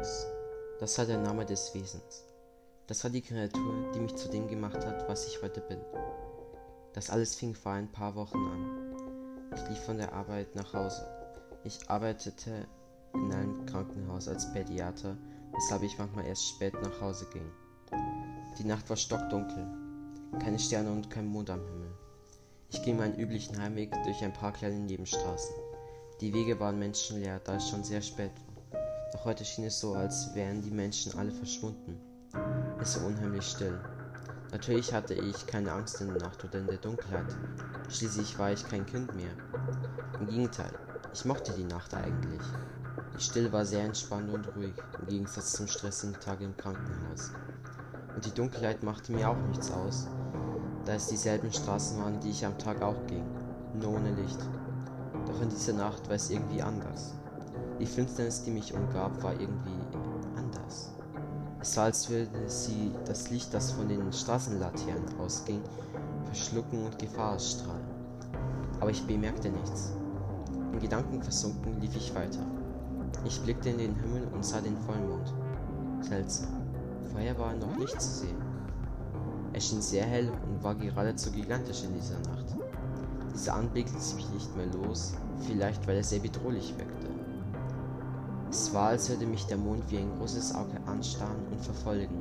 Anubis. Das war der Name des Wesens. Das war die Kreatur, die mich zu dem gemacht hat, was ich heute bin. Das alles fing vor ein paar Wochen an. Ich lief von der Arbeit nach Hause. Ich arbeitete in einem Krankenhaus als Pädiater, weshalb ich manchmal erst spät nach Hause ging. Die Nacht war stockdunkel, keine Sterne und kein Mond am Himmel. Ich ging meinen üblichen Heimweg durch ein paar kleine Nebenstraßen. Die Wege waren menschenleer, da es schon sehr spät war. Doch heute schien es so, als wären die Menschen alle verschwunden. Es war unheimlich still. Natürlich hatte ich keine Angst in der Nacht oder in der Dunkelheit. Schließlich war ich kein Kind mehr. Im Gegenteil, ich mochte die Nacht eigentlich. Die Stille war sehr entspannt und ruhig, im Gegensatz zum stressigen Tag im Krankenhaus. Und die Dunkelheit machte mir auch nichts aus, da es dieselben Straßen waren, die ich am Tag auch ging, nur ohne Licht. Doch in dieser Nacht war es irgendwie anders. Die Finsternis, die mich umgab, war irgendwie anders. Es war, als würde sie das Licht, das von den Straßenlaternen ausging, verschlucken und Gefahr ausstrahlen. Aber ich bemerkte nichts. In Gedanken versunken lief ich weiter. Ich blickte in den Himmel und sah den Vollmond. Seltsam. Vorher war er noch nicht zu sehen. Er schien sehr hell und war geradezu gigantisch in dieser Nacht. Dieser Anblick ließ mich nicht mehr los, vielleicht weil er sehr bedrohlich wirkte. Es war, als würde mich der Mond wie ein großes Auge anstarren und verfolgen.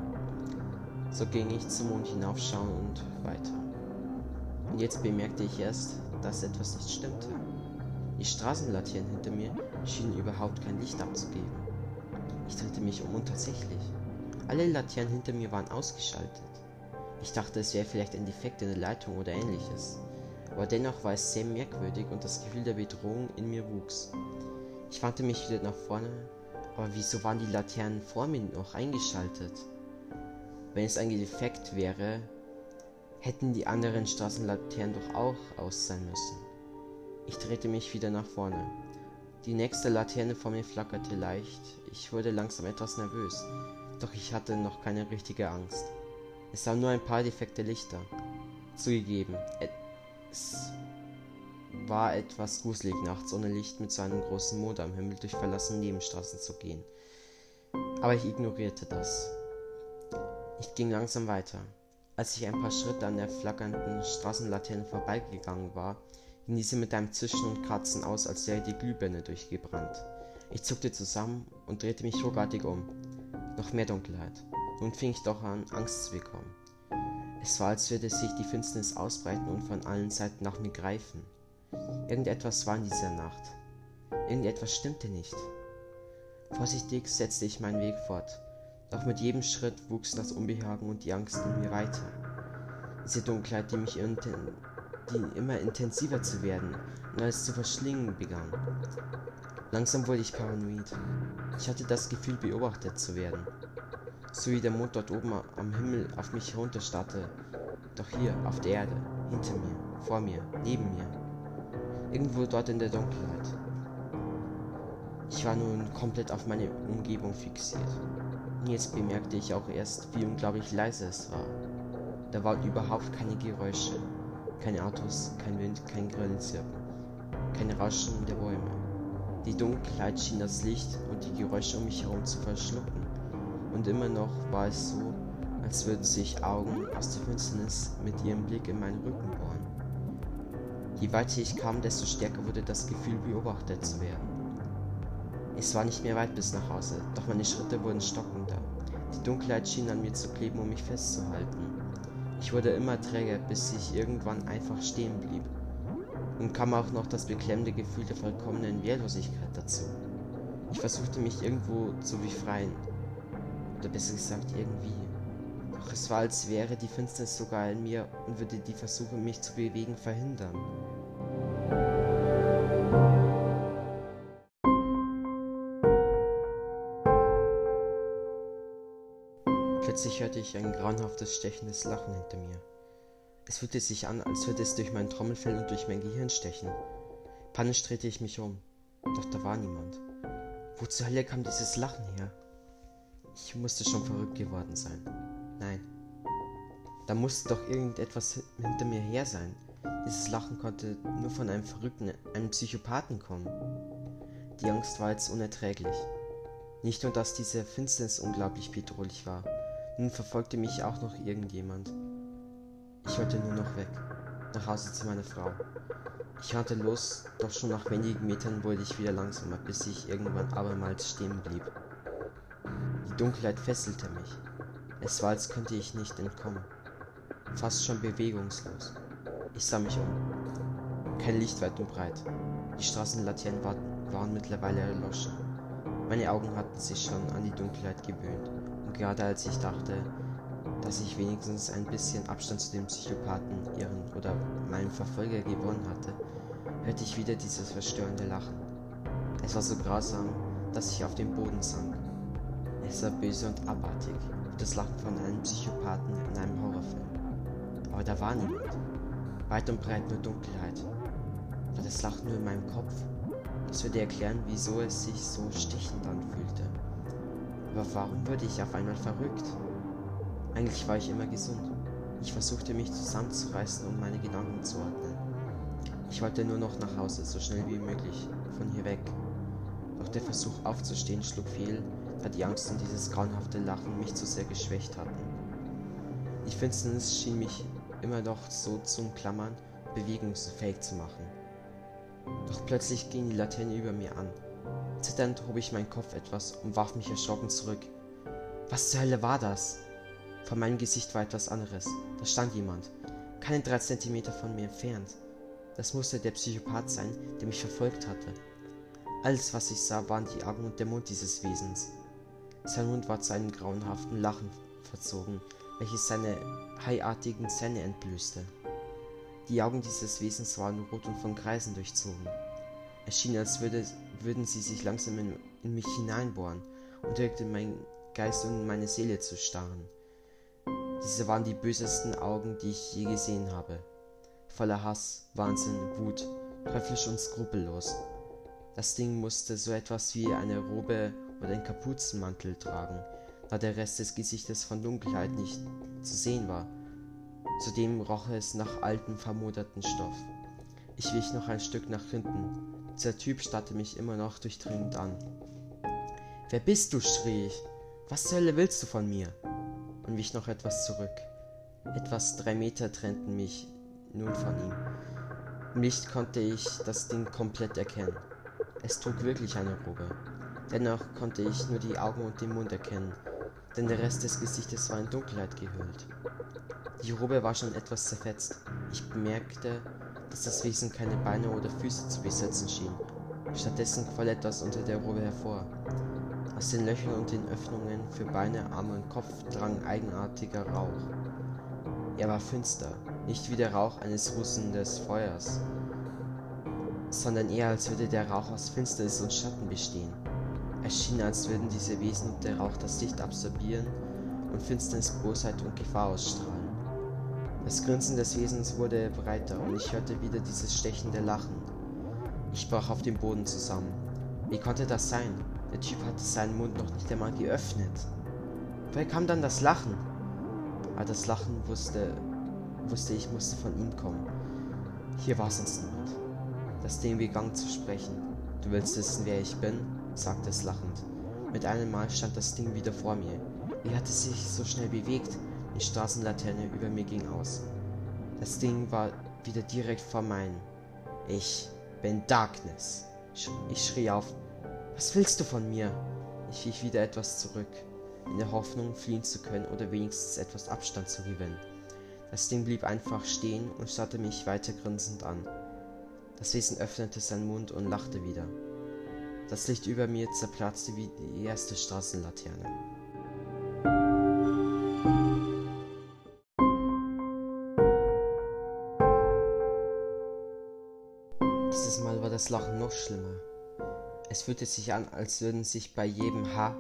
So ging ich zum Mond hinaufschauen und weiter. Und jetzt bemerkte ich erst, dass etwas nicht stimmte. Die Straßenlaternen hinter mir schienen überhaupt kein Licht abzugeben. Ich drehte mich um und tatsächlich, alle Laternen hinter mir waren ausgeschaltet. Ich dachte, es wäre vielleicht ein Defekt in der Leitung oder ähnliches. Aber dennoch war es sehr merkwürdig und das Gefühl der Bedrohung in mir wuchs. Ich wandte mich wieder nach vorne, aber wieso waren die Laternen vor mir noch eingeschaltet? Wenn es ein Defekt wäre, hätten die anderen Straßenlaternen doch auch aus sein müssen. Ich drehte mich wieder nach vorne. Die nächste Laterne vor mir flackerte leicht. Ich wurde langsam etwas nervös, doch ich hatte noch keine richtige Angst. Es waren nur ein paar defekte Lichter. Zugegeben, es war etwas gruselig nachts ohne Licht mit so einem großen Mond am Himmel durch verlassene Nebenstraßen zu gehen. Aber ich ignorierte das. Ich ging langsam weiter. Als ich ein paar Schritte an der flackernden Straßenlaterne vorbeigegangen war, ging diese mit einem Zischen und Kratzen aus, als wäre die Glühbirne durchgebrannt. Ich zuckte zusammen und drehte mich ruckartig um. Noch mehr Dunkelheit. Nun fing ich doch an, Angst zu bekommen. Es war, als würde sich die Finsternis ausbreiten und von allen Seiten nach mir greifen. Irgendetwas war in dieser Nacht. Irgendetwas stimmte nicht. Vorsichtig setzte ich meinen Weg fort, doch mit jedem Schritt wuchs das Unbehagen und die Angst in mir weiter. Diese Dunkelheit, die mich die immer intensiver zu werden und alles zu verschlingen begann. Langsam wurde ich paranoid. Ich hatte das Gefühl, beobachtet zu werden. So wie der Mond dort oben am Himmel auf mich herunterstarrte. Doch hier, auf der Erde, hinter mir, vor mir, neben mir. Irgendwo dort in der Dunkelheit. Ich war nun komplett auf meine Umgebung fixiert. Und jetzt bemerkte ich auch erst, wie unglaublich leise es war. Da waren überhaupt keine Geräusche. Keine Autos, kein Wind, kein Grillenzirpen, kein Rauschen der Bäume. Die Dunkelheit schien das Licht und die Geräusche um mich herum zu verschlucken. Und immer noch war es so, als würden sich Augen aus der Finsternis mit ihrem Blick in meinen Rücken bohren. Je weiter ich kam, desto stärker wurde das Gefühl, beobachtet zu werden. Es war nicht mehr weit bis nach Hause, doch meine Schritte wurden stockender. Die Dunkelheit schien an mir zu kleben, um mich festzuhalten. Ich wurde immer träger, bis ich irgendwann einfach stehen blieb. Und kam auch noch das beklemmende Gefühl der vollkommenen Wehrlosigkeit dazu. Ich versuchte mich irgendwo zu befreien. Oder besser gesagt irgendwie. Doch es war, als wäre die Finsternis sogar in mir und würde die Versuche, mich zu bewegen, verhindern. Plötzlich hörte ich ein grauenhaftes, stechendes Lachen hinter mir. Es fühlte sich an, als würde es durch mein Trommelfell und durch mein Gehirn stechen. Panisch drehte ich mich um, doch da war niemand. Wo zur Hölle kam dieses Lachen her? Ich musste schon verrückt geworden sein. Nein. Da musste doch irgendetwas hinter mir her sein. Dieses Lachen konnte nur von einem Verrückten, einem Psychopathen kommen. Die Angst war jetzt unerträglich. Nicht nur, dass diese Finsternis unglaublich bedrohlich war, nun verfolgte mich auch noch irgendjemand. Ich wollte nur noch weg, nach Hause zu meiner Frau. Ich rannte los, doch schon nach wenigen Metern wurde ich wieder langsamer, bis ich irgendwann abermals stehen blieb. Die Dunkelheit fesselte mich. Es war, als könnte ich nicht entkommen. Fast schon bewegungslos. Ich sah mich um. Kein Licht weit und breit. Die Straßenlaternen waren mittlerweile erloschen. Meine Augen hatten sich schon an die Dunkelheit gewöhnt. Und gerade als ich dachte, dass ich wenigstens ein bisschen Abstand zu dem Psychopathen, ihren oder meinem Verfolger gewonnen hatte, hörte ich wieder dieses verstörende Lachen. Es war so grausam, dass ich auf den Boden sank. Es war böse und abartig, wie das Lachen von einem Psychopathen in einem Horrorfilm. Aber da war niemand. Weit und breit nur Dunkelheit. War das Lachen nur in meinem Kopf? Das würde erklären, wieso es sich so stechend anfühlte. Aber warum wurde ich auf einmal verrückt? Eigentlich war ich immer gesund. Ich versuchte mich zusammenzureißen und meine Gedanken zu ordnen. Ich wollte nur noch nach Hause, so schnell wie möglich, von hier weg. Doch der Versuch aufzustehen schlug fehl, da die Angst und dieses grauenhafte Lachen mich zu sehr geschwächt hatten. Die Finsternis schien mich immer noch so zum Klammern, bewegungsfähig zu machen. Doch plötzlich ging die Laterne über mir an. Zitternd hob ich meinen Kopf etwas und warf mich erschrocken zurück. Was zur Hölle war das? Vor meinem Gesicht war etwas anderes. Da stand jemand, keine drei Zentimeter von mir entfernt. Das musste der Psychopath sein, der mich verfolgt hatte. Alles, was ich sah, waren die Augen und der Mund dieses Wesens. Sein Mund war zu einem grauenhaften Lachen verzogen, welches seine haiartigen Zähne entblößte. Die Augen dieses Wesens waren rot und von Kreisen durchzogen. Es schien, als würde, würden sie sich langsam in, in mich hineinbohren und wirkte mein Geist und meine Seele zu starren. Diese waren die bösesten Augen, die ich je gesehen habe. Voller Hass, Wahnsinn, Wut, teuflisch und skrupellos. Das Ding musste so etwas wie eine Robe oder einen Kapuzenmantel tragen, da der Rest des Gesichtes von Dunkelheit nicht zu sehen war. Zudem roch es nach altem, vermoderten Stoff. Ich wich noch ein Stück nach hinten. Dieser Typ starrte mich immer noch durchdringend an. Wer bist du? schrie ich. Was zur Hölle willst du von mir? Und wich noch etwas zurück. Etwas drei Meter trennten mich nun von ihm. Im Licht konnte ich das Ding komplett erkennen. Es trug wirklich eine Robe. Dennoch konnte ich nur die Augen und den Mund erkennen, denn der Rest des Gesichtes war in Dunkelheit gehüllt. Die Robe war schon etwas zerfetzt. Ich bemerkte, dass das Wesen keine Beine oder Füße zu besitzen schien. Stattdessen quoll etwas unter der Robe hervor. Aus den Löchern und den Öffnungen für Beine, Arme und Kopf drang eigenartiger Rauch. Er war finster, nicht wie der Rauch eines russenden Feuers, sondern eher als würde der Rauch aus Finsternis und Schatten bestehen. Es schien, als würden diese Wesen und der Rauch das Licht absorbieren und Finsternis, Bosheit und Gefahr ausstrahlen. Das Grinsen des Wesens wurde breiter und ich hörte wieder dieses stechende Lachen. Ich brach auf dem Boden zusammen. Wie konnte das sein? Der Typ hatte seinen Mund noch nicht einmal geöffnet. Woher kam dann das Lachen? Aber das Lachen wusste, wusste ich musste von ihm kommen. Hier war sonst niemand. Das Ding begann zu sprechen. Du willst wissen, wer ich bin? Sagte es lachend. Mit einem Mal stand das Ding wieder vor mir. Wie hatte es sich so schnell bewegt? Die Straßenlaterne über mir ging aus. Das Ding war wieder direkt vor meinen. Ich bin Darkness. Ich schrie auf. Was willst du von mir? Ich wich wieder etwas zurück, in der Hoffnung, fliehen zu können oder wenigstens etwas Abstand zu gewinnen. Das Ding blieb einfach stehen und starrte mich weiter grinsend an. Das Wesen öffnete seinen Mund und lachte wieder. Das Licht über mir zerplatzte wie die erste Straßenlaterne. Dieses Mal war das Lachen noch schlimmer. Es fühlte sich an, als würden sich bei jedem Haar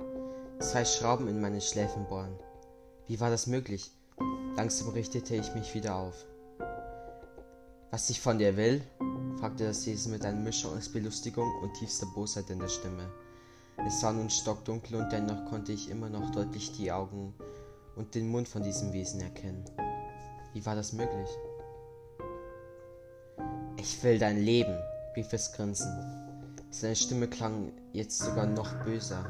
zwei Schrauben in meine Schläfen bohren. Wie war das möglich? Langsam richtete ich mich wieder auf. Was ich von dir will? fragte das Wesen mit einer Mischung aus Belustigung und tiefster Bosheit in der Stimme. Es war nun stockdunkel und dennoch konnte ich immer noch deutlich die Augen und den Mund von diesem Wesen erkennen. Wie war das möglich? Ich will dein Leben, rief es grinsend. Seine Stimme klang jetzt sogar noch böser.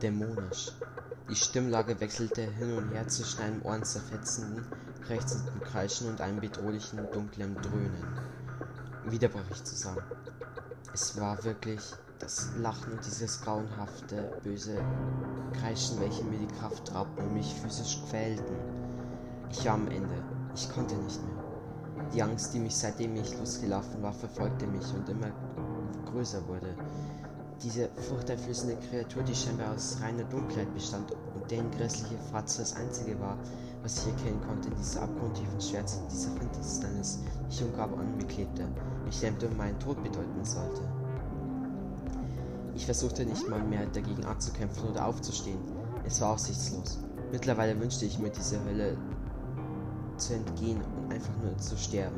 dämonisch. Die Stimmlage wechselte hin und her zwischen einem ohrenzerfetzenden, krächzenden Kreischen und einem bedrohlichen, dunklen Dröhnen. Wieder brach ich zusammen. Es war wirklich das Lachen und dieses grauenhafte, böse Kreischen, welche mir die Kraft raubten und mich physisch quälten. Ich war am Ende. Ich konnte nicht mehr. Die Angst, die mich seitdem ich losgelaufen war, verfolgte mich und immer größer wurde. Diese furchteinflößende Kreatur, die scheinbar aus reiner Dunkelheit bestand und deren grässliche Fratze das einzige war, was ich erkennen konnte in dieser abgrundtiefen Schwärze dieser Finsternis, die ungab an mir klebte, mich lähmte und meinen Tod bedeuten sollte. Ich versuchte nicht mal mehr dagegen anzukämpfen oder aufzustehen. Es war aussichtslos. Mittlerweile wünschte ich mir diese Hölle zu entgehen und einfach nur zu sterben.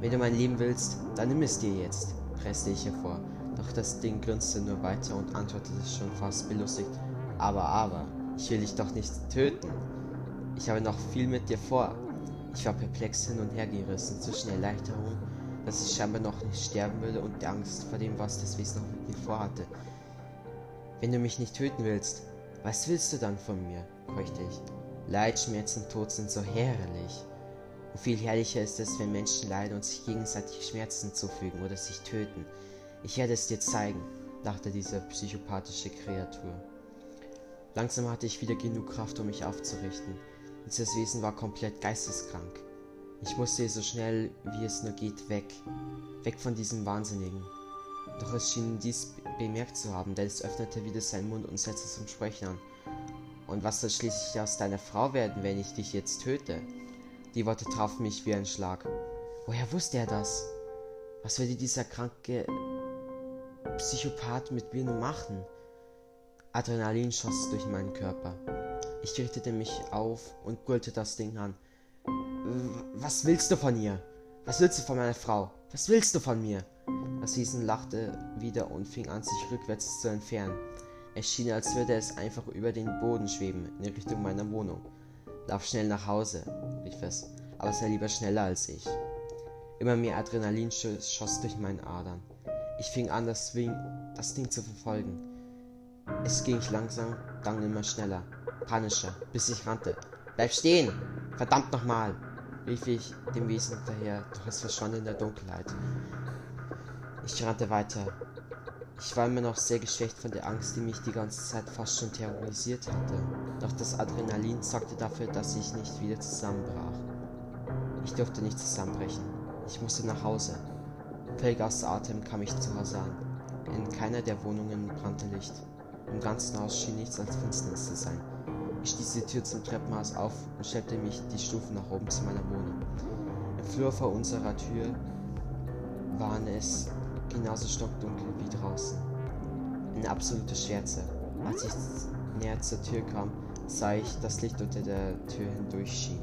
Wenn du mein Leben willst, dann nimm es dir jetzt, presste ich hervor. Doch das Ding grinste nur weiter und antwortete schon fast belustigt. Aber, aber, ich will dich doch nicht töten. Ich habe noch viel mit dir vor. Ich war perplex hin und her gerissen zwischen Erleichterung, dass ich scheinbar noch nicht sterben würde und der Angst vor dem, was das Wesen noch mit mir vorhatte. Wenn du mich nicht töten willst, was willst du dann von mir? keuchte ich. Leid, Schmerz und Tod sind so herrlich. Und viel herrlicher ist es, wenn Menschen leiden und sich gegenseitig Schmerzen zufügen oder sich töten. Ich werde es dir zeigen, dachte diese psychopathische Kreatur. Langsam hatte ich wieder genug Kraft, um mich aufzurichten. Dieses Wesen war komplett geisteskrank. Ich musste so schnell wie es nur geht weg. Weg von diesem Wahnsinnigen. Doch es schien dies bemerkt zu haben, denn es öffnete wieder seinen Mund und setzte zum Sprechen an. Und was soll schließlich aus deiner Frau werden, wenn ich dich jetzt töte? Die Worte trafen mich wie ein Schlag. Woher wusste er das? Was würde dieser kranke Psychopath mit mir machen? Adrenalin schoss durch meinen Körper. Ich richtete mich auf und brüllte das Ding an. Was willst du von ihr? Was willst du von meiner Frau? Was willst du von mir? Das Wesen lachte wieder und fing an, sich rückwärts zu entfernen. Es schien, als würde es einfach über den Boden schweben, in Richtung meiner Wohnung. Lauf schnell nach Hause, rief es, aber sei lieber schneller als ich. Immer mehr Adrenalin schoss durch meine Adern. Ich fing an, das, Ding, das Ding zu verfolgen. Es ging langsam, dann immer schneller, panischer, bis ich rannte. Bleib stehen! Verdammt nochmal! rief ich dem Wesen hinterher, doch es verschwand in der Dunkelheit. Ich rannte weiter. Ich war immer noch sehr geschwächt von der Angst, die mich die ganze Zeit fast schon terrorisiert hatte. Doch das Adrenalin sorgte dafür, dass ich nicht wieder zusammenbrach. Ich durfte nicht zusammenbrechen. Ich musste nach Hause. Außer Atem kam ich zu Hause an. In keiner der Wohnungen brannte Licht. Im ganzen Haus schien nichts als Finsternis zu sein. Ich stieß die Tür zum Treppenhaus auf und stellte mich die Stufen nach oben zu meiner Wohnung. Im Flur vor unserer Tür waren es genauso stockdunkel wie draußen. Eine absolute Schwärze. Als ich näher zur Tür kam, sah ich das Licht unter der Tür hindurch schien.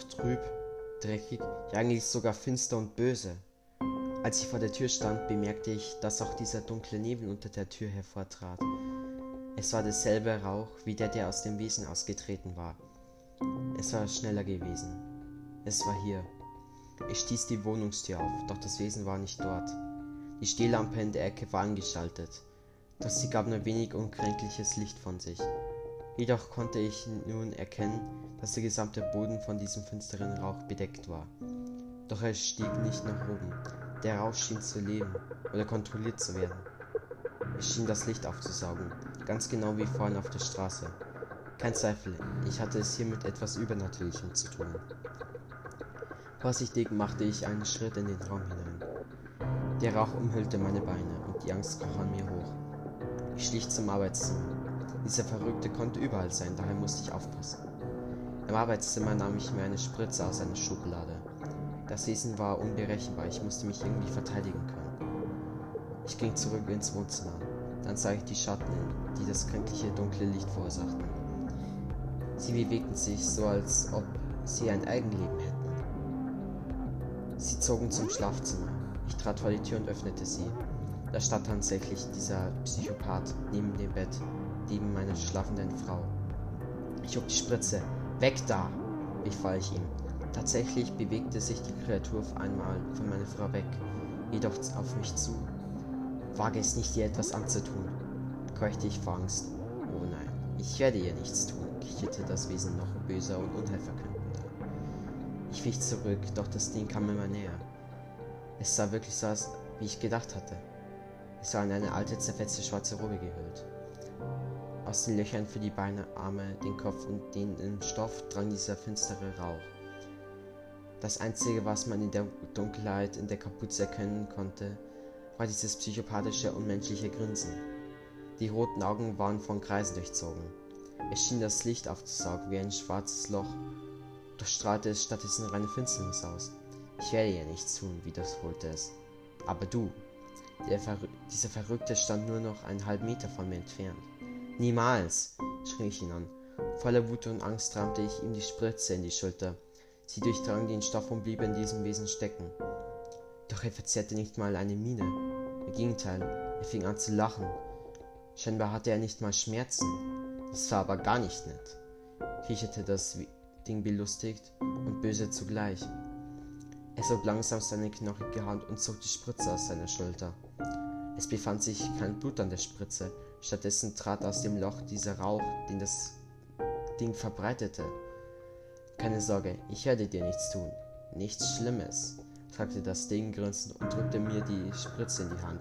Jedoch trüb, dreckig, ja eigentlich sogar finster und böse. Als ich vor der Tür stand, bemerkte ich, dass auch dieser dunkle Nebel unter der Tür hervortrat. Es war derselbe Rauch wie der, der aus dem Wesen ausgetreten war. Es war schneller gewesen. Es war hier. Ich stieß die Wohnungstür auf, doch das Wesen war nicht dort. Die Stehlampe in der Ecke war angeschaltet, doch sie gab nur wenig unkränkliches Licht von sich. Jedoch konnte ich nun erkennen, dass der gesamte Boden von diesem finsteren Rauch bedeckt war. Doch er stieg nicht nach oben. Der Rauch schien zu leben oder kontrolliert zu werden. Es schien das Licht aufzusaugen, ganz genau wie vorhin auf der Straße. Kein Zweifel, ich hatte es hier mit etwas Übernatürlichem zu tun. Vorsichtig machte ich einen Schritt in den Raum hinein. Der Rauch umhüllte meine Beine und die Angst kroch an mir hoch. Ich schlich zum Arbeitszimmer. Dieser Verrückte konnte überall sein, daher musste ich aufpassen. Im Arbeitszimmer nahm ich mir eine Spritze aus einer Schublade. Das Wesen war unberechenbar, ich musste mich irgendwie verteidigen können. Ich ging zurück ins Wohnzimmer. Dann sah ich die Schatten, die das kränkliche dunkle Licht verursachten. Sie bewegten sich so, als ob sie ein Eigenleben hätten. Sie zogen zum Schlafzimmer. Ich trat vor die Tür und öffnete sie. Da stand tatsächlich dieser Psychopath neben dem Bett, neben meiner schlafenden Frau. Ich hob die Spritze. Weg da! befahl ich ihm. Tatsächlich bewegte sich die Kreatur auf einmal von meiner Frau weg, jedoch auf mich zu. Wage es nicht, ihr etwas anzutun, keuchte ich vor Angst. Oh nein, ich werde ihr nichts tun, kicherte das Wesen noch böser und unheilverkündender. Ich wich zurück, doch das Ding kam immer näher. Es sah wirklich so aus, wie ich gedacht hatte. Es war in eine alte, zerfetzte schwarze Robe gehüllt. Aus den Löchern für die Beine, Arme, den Kopf und den im Stoff drang dieser finstere Rauch. Das Einzige, was man in der Dunkelheit in der Kapuze erkennen konnte, war dieses psychopathische, unmenschliche Grinsen. Die roten Augen waren von Kreisen durchzogen. Es schien das Licht aufzusaugen wie ein schwarzes Loch, doch strahlte es stattdessen reine Finsternis aus. Ich werde ihr nichts tun, wiederholte es. Aber du, Verrü dieser Verrückte stand nur noch einen halben Meter von mir entfernt. Niemals, schrie ich ihn an. Voller Wut und Angst rammte ich ihm die Spritze in die Schulter. Sie durchdrang den Stoff und blieb in diesem Wesen stecken. Doch er verzehrte nicht mal eine Miene. Im Gegenteil, er fing an zu lachen. Scheinbar hatte er nicht mal Schmerzen. Das war aber gar nicht nett, kicherte das Ding belustigt und böse zugleich. Er zog langsam seine knochige Hand und zog die Spritze aus seiner Schulter. Es befand sich kein Blut an der Spritze, stattdessen trat aus dem Loch dieser Rauch, den das Ding verbreitete. Keine Sorge, ich werde dir nichts tun. Nichts Schlimmes, sagte das Ding grinsend und drückte mir die Spritze in die Hand.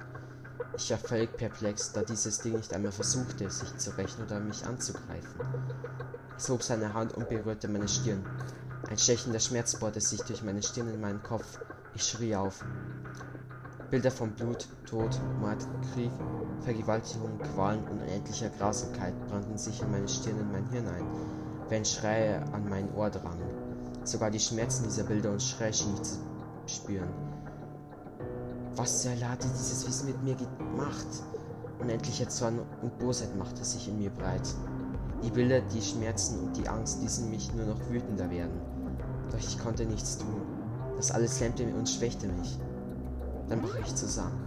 Ich war völlig perplex, da dieses Ding nicht einmal versuchte, sich zu rächen oder mich anzugreifen. Es hob seine Hand und berührte meine Stirn. Ein stechender Schmerz bohrte sich durch meine Stirn in meinen Kopf. Ich schrie auf. Bilder von Blut, Tod, Mord, Krieg, Vergewaltigung, Qualen und unendlicher Grausamkeit brannten sich in meine Stirn und mein Hirn ein, während Schreie an mein Ohr drangen. Sogar die Schmerzen dieser Bilder und Schreie schien ich zu spüren. Was zur Hölle hatte dieses Wissen mit mir gemacht? Unendlicher Zorn und Bosheit machte sich in mir breit. Die Bilder, die Schmerzen und die Angst ließen mich nur noch wütender werden. Doch ich konnte nichts tun. Das alles lähmte und schwächte mich. Dann brach ich zusammen.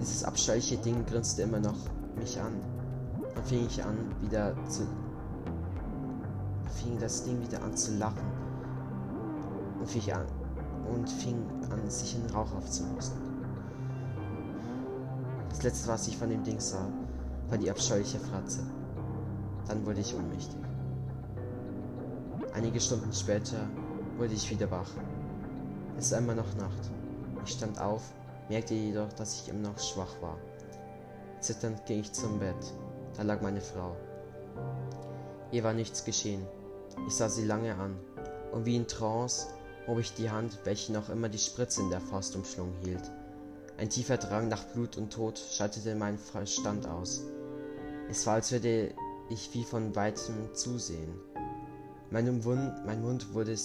Dieses abscheuliche Ding grinste immer noch mich an. Dann fing ich an, wieder zu. Fing das Ding wieder an zu lachen. Und fing an, und fing an, sich in Rauch aufzulösen. Das letzte, was ich von dem Ding sah, war die abscheuliche Fratze. Dann wurde ich ohnmächtig. Einige Stunden später wurde ich wieder wach. Es ist immer noch Nacht. Ich stand auf, merkte jedoch, dass ich immer noch schwach war. Zitternd ging ich zum Bett. Da lag meine Frau. Ihr war nichts geschehen. Ich sah sie lange an, und wie in Trance hob ich die Hand, welche noch immer die Spritze in der Faust umschlungen hielt. Ein tiefer Drang nach Blut und Tod schaltete meinen Verstand aus. Es war, als würde ich wie von weitem zusehen. Mein Mund, mein Mund wurde,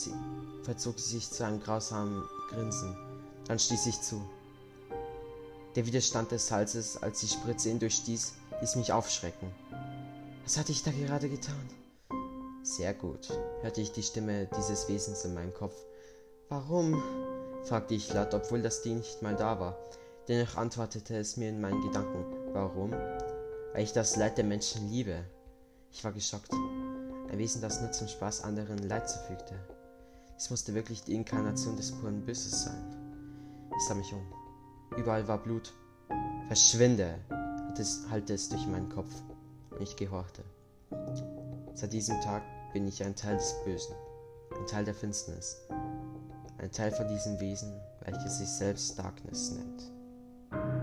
verzog sich zu einem grausamen Grinsen. Dann stieß ich zu. Der Widerstand des Halses, als die Spritze ihn durchstieß, ließ mich aufschrecken. Was hatte ich da gerade getan? Sehr gut, hörte ich die Stimme dieses Wesens in meinem Kopf. Warum? fragte ich laut, obwohl das Ding nicht mal da war. Dennoch antwortete es mir in meinen Gedanken. Warum? Weil ich das Leid der Menschen liebe. Ich war geschockt. Ein Wesen, das nur zum Spaß anderen Leid zufügte. Es musste wirklich die Inkarnation des puren Böses sein. Ich sah mich um. Überall war Blut. Verschwinde! hallte es durch meinen Kopf. Und ich gehorchte. Seit diesem Tag bin ich ein Teil des Bösen, ein Teil der Finsternis, ein Teil von diesem Wesen, welches sich selbst Darkness nennt.